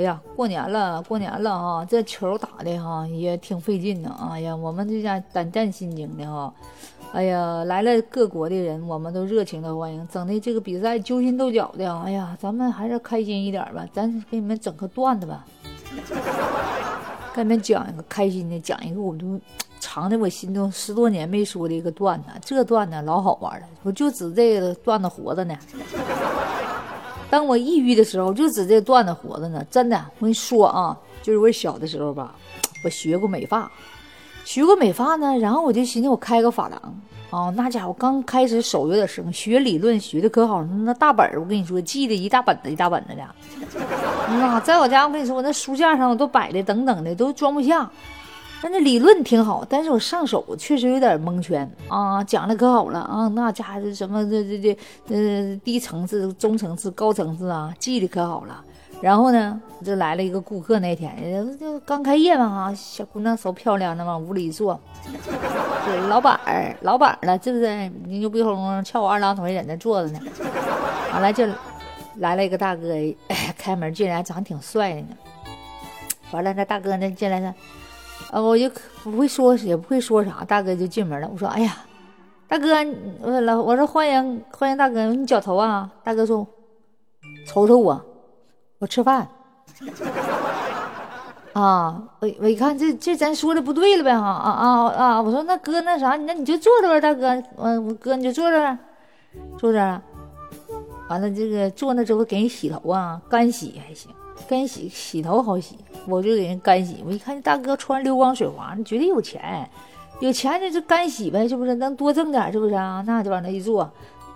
哎呀，过年了，过年了哈，这球打的哈也挺费劲的。哎呀，我们这家胆战心惊的哈。哎呀，来了各国的人，我们都热情的欢迎，整的这个比赛揪心斗角的。哎呀，咱们还是开心一点吧，咱给你们整个段子吧，给你们讲一个开心的，讲一个我都藏在我心中十多年没说的一个段子。这段子老好玩了，我就指这个段子活着呢。当我抑郁的时候，就指这段子活着呢。真的，我跟你说啊，就是我小的时候吧，我学过美发。学过美发呢，然后我就寻思我开个发廊啊，那家伙刚开始手有点生，学理论学的可好，那大本儿我跟你说记得一大本子一大本子的，那 在我家我跟你说我那书架上我都摆的等等的都装不下，但那理论挺好，但是我上手确实有点蒙圈啊，讲的可好了啊，那家伙什么这这这呃低层次、中层次、高层次啊，记得可好了。然后呢，就来了一个顾客。那天就刚开业嘛，哈，小姑娘手漂亮的往屋里一坐，老板儿，老板儿了，是不是？牛逼哄翘我二郎腿在那坐着呢。完了就来了一个大哥，开门进来，长得挺帅的呢。完了，那大哥呢进来呢，啊，我就不会说，也不会说啥，大哥就进门了。我说，哎呀，大哥，我老我说欢迎欢迎大哥，你绞头啊？大哥说，瞅瞅我。我吃饭 啊！我我一看这这咱说的不对了呗哈啊啊啊！我说那哥那啥，那你就坐着吧，大哥。嗯，我哥你就坐着，坐着。完了这个坐那之后给人洗头啊，干洗还行，干洗洗头好洗，我就给人干洗。我一看这大哥穿溜光水滑，那绝对有钱，有钱那就干洗呗，是不是？能多挣点是不是啊？那就往那一坐。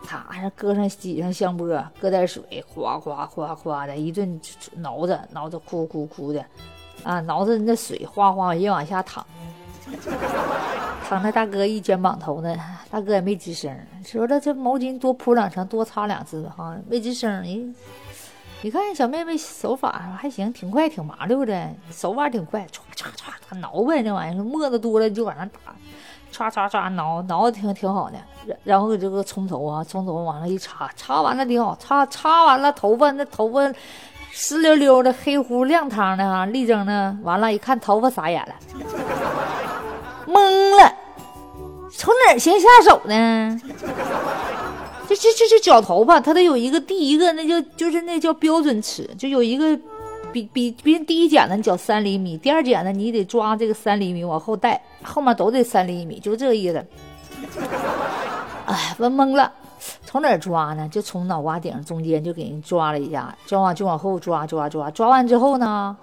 擦上搁上挤上香波，搁点水，哗哗哗哗的一顿挠着，挠着哭哭哭的，啊，挠着那水哗哗也往下淌，淌那大哥一肩膀头呢，大哥也没吱声，说了这毛巾多铺两层，多擦两次哈，没吱声。你你看小妹妹手法还行，挺快，挺麻溜的，手法挺快，唰唰唰挠呗，那玩意儿沫子多了就往上打。刷刷刷挠挠的挺挺好的，然然后这个冲头啊，冲头往上一擦，擦完了挺好，擦擦完了头发那头发湿溜溜的，黑乎亮堂的哈，立正的，完了，一看头发傻眼了，懵了，从哪儿先下手呢？这这这这绞头发，它得有一个第一个，那叫就是那叫标准尺，就有一个。比比比第一剪子你剪三厘米，第二剪子你得抓这个三厘米往后带，后面都得三厘米，就这个意思。哎，问懵了，从哪儿抓呢？就从脑瓜顶中间就给人抓了一下，抓完就往后抓抓抓，抓完之后呢，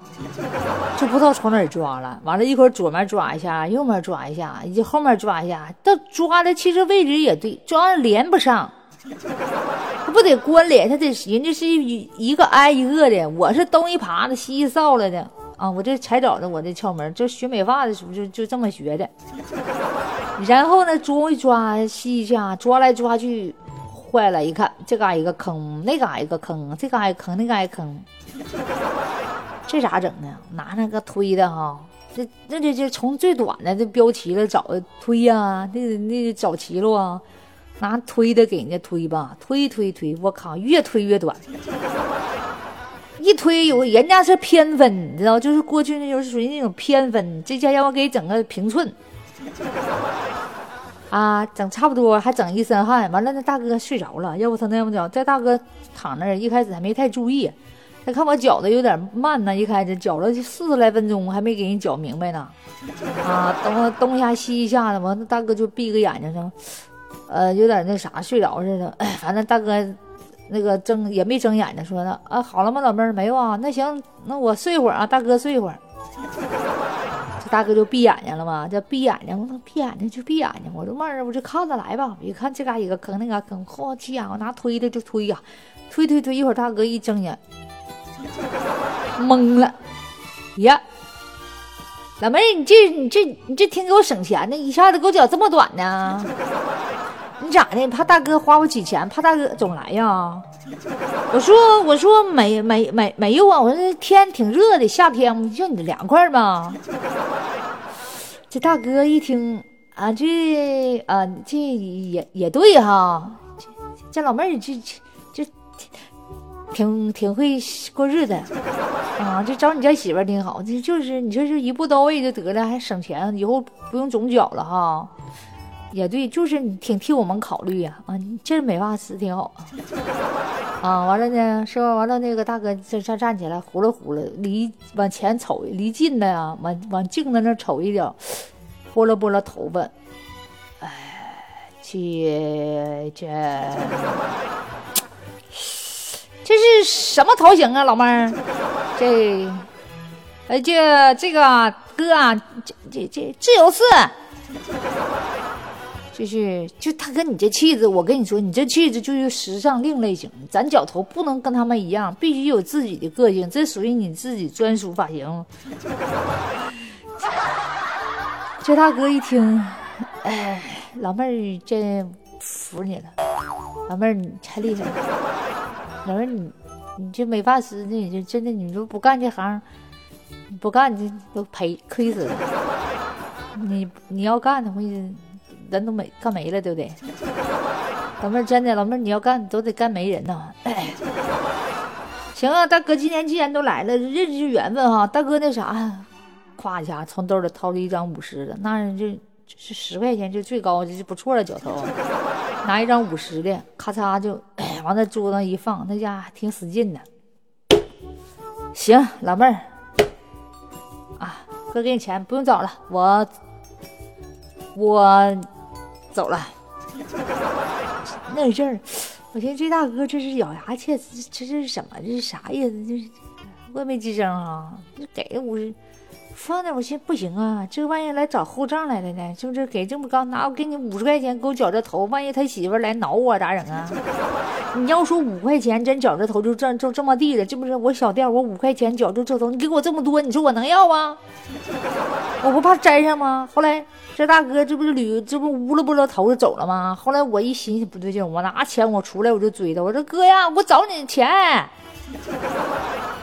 就不知道从哪儿抓了。完了一会儿左面抓一下，右面抓一下，以及后面抓一下，到抓的其实位置也对，抓完连不上。他不得关联，他得人家是一一个挨一个的，我是东一耙子西一扫来的啊！我这才找着我的窍门，就学美发的时候就就这么学的。然后呢，抓一抓，吸一下，抓来抓去，坏了，一看这嘎一个坑，那嘎一个坑，这嘎一个坑，那嘎一个坑，这咋整呢？拿那个推的哈，这那这这从最短的这标齐了找推呀，那那找齐了啊。拿推的给人家推吧，推推推，我靠，越推越短，一推有人家是偏分，你知道，就是过去那就是属于那种偏分，这家让我给整个平寸，啊，整差不多还整一身汗，完了那大哥睡着了，要不他那么着，这大哥躺那儿，一开始还没太注意，他看我搅的有点慢呢，一开始搅了四十来分钟还没给人搅明白呢，啊，东东一下西一下的，完那大哥就闭个眼睛上。呃，有点那啥，睡着似的。反正大哥，那个睁也没睁眼睛，说的啊，好了吗，老妹儿？没有啊。那行，那我睡会儿啊，大哥睡会儿。这大哥就闭眼睛了嘛，这闭眼睛，我说闭眼睛就闭眼睛。我说妹儿，我就看着来吧。一看这嘎一个坑，那嘎坑，嚯，气呀！我拿推的就推呀，推推推，一会儿大哥一睁眼，懵了，呀，老妹儿，你这你这你这挺给我省钱的，一下子给我脚这么短呢？你咋的？怕大哥花不起钱？怕大哥总来呀？我说我说没没没没有啊！我说天挺热的，夏天不就你凉快吧？这大哥一听啊，这啊这也也对哈，这这老妹儿这这这挺挺会过日子啊，就找你家媳妇儿挺好，这就是你说就一步到位就得了，还省钱，以后不用总缴了哈。也对，就是你挺替我们考虑呀，啊，你这美发师挺好啊。啊，完了呢，是吧？完了那个大哥这这站起来，呼噜呼噜，离往前瞅，离近的呀，往往镜子那瞅一脚，拨了拨了头发，哎，去这。这是什么头型啊，老妹儿？这，哎，这这个哥啊，这这这自由式，就是就他跟你这气质，我跟你说，你这气质就是时尚另类型。咱脚头不能跟他们一样，必须有自己的个性，这属于你自己专属发型。这大哥一听，哎，老妹儿真服你了，老妹儿你太厉害了。老妹儿，你你这美发师，你这真的，你说不干这行，不干你都赔亏死了。你你要干的话，咱都没干没了，对不对？老妹儿，真的，老妹儿，你要干都得干没人呐。行啊，大哥，今天既然都来了，认识缘分哈。大哥，那啥，夸一下从兜里掏出一张五十的，那人就是十块钱就最高，就不错了，脚头。拿一张五十的，咔嚓就 往那桌子上一放，那家伙挺使劲的。行，老妹儿，啊，哥给你钱，不用找了，我我走了。那阵儿，我寻思这大哥这是咬牙切齿，这这是什么？这是啥意思？这是我没吱声啊，就给五十。放那，我寻思不行啊，这万一来找后账来了呢？就这给这么高，拿我给你五十块钱给我绞这头，万一他媳妇来挠我咋整啊？你要说五块钱真绞这头就这就这么地了，这不是我小店，我五块钱绞就这头，你给我这么多，你说我能要吗？我不怕粘上吗？后来这大哥这不是捋，这不乌了不了头就走了吗？后来我一寻思不对劲，我拿钱我出来我就追他，我说哥呀，我找你钱。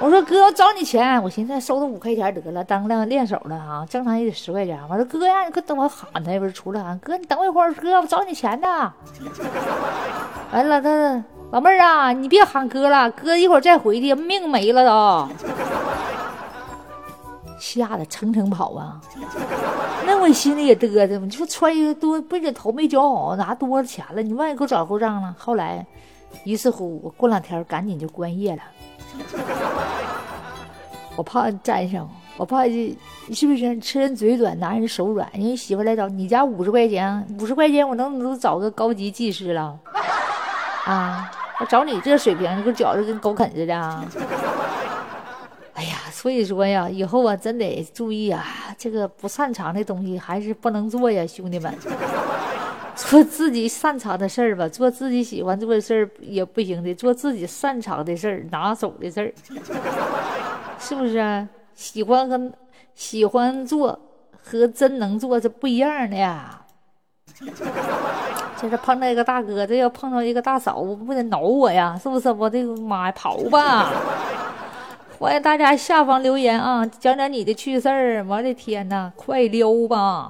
我说哥，我找你钱，我寻思收他五块钱得了，当练练手了哈，正常也得十块钱。我说哥呀，你快等我喊他，不是出来喊哥，你等我一会儿，哥，我找你钱呢。完了，他老妹儿啊，你别喊哥了，哥一会儿再回去，命没了都。吓得蹭蹭跑啊！那我心里也嘚瑟，你说穿一个多，不仅头没绞好，拿多了钱了，你万一给我找后账了。后来，于是乎，我过两天赶紧就关业了。我怕沾上，我怕是是不是吃人嘴短，拿人手软？人媳妇来找你家五十块钱，五十块钱我能能找个高级技师了？啊，我找你这水平，你给我觉着跟狗啃似的。哎呀，所以说呀，以后啊真得注意啊，这个不擅长的东西还是不能做呀，兄弟们。做自己擅长的事儿吧，做自己喜欢做的事儿也不行的，做自己擅长的事儿、拿手的事儿，是不是啊？喜欢和喜欢做和真能做是不一样的。这是碰到一个大哥，这要碰到一个大嫂，我不得挠我呀？是不是？我的妈呀，跑吧！欢迎大家下方留言啊，讲讲你的趣事儿。我的天哪，快溜吧！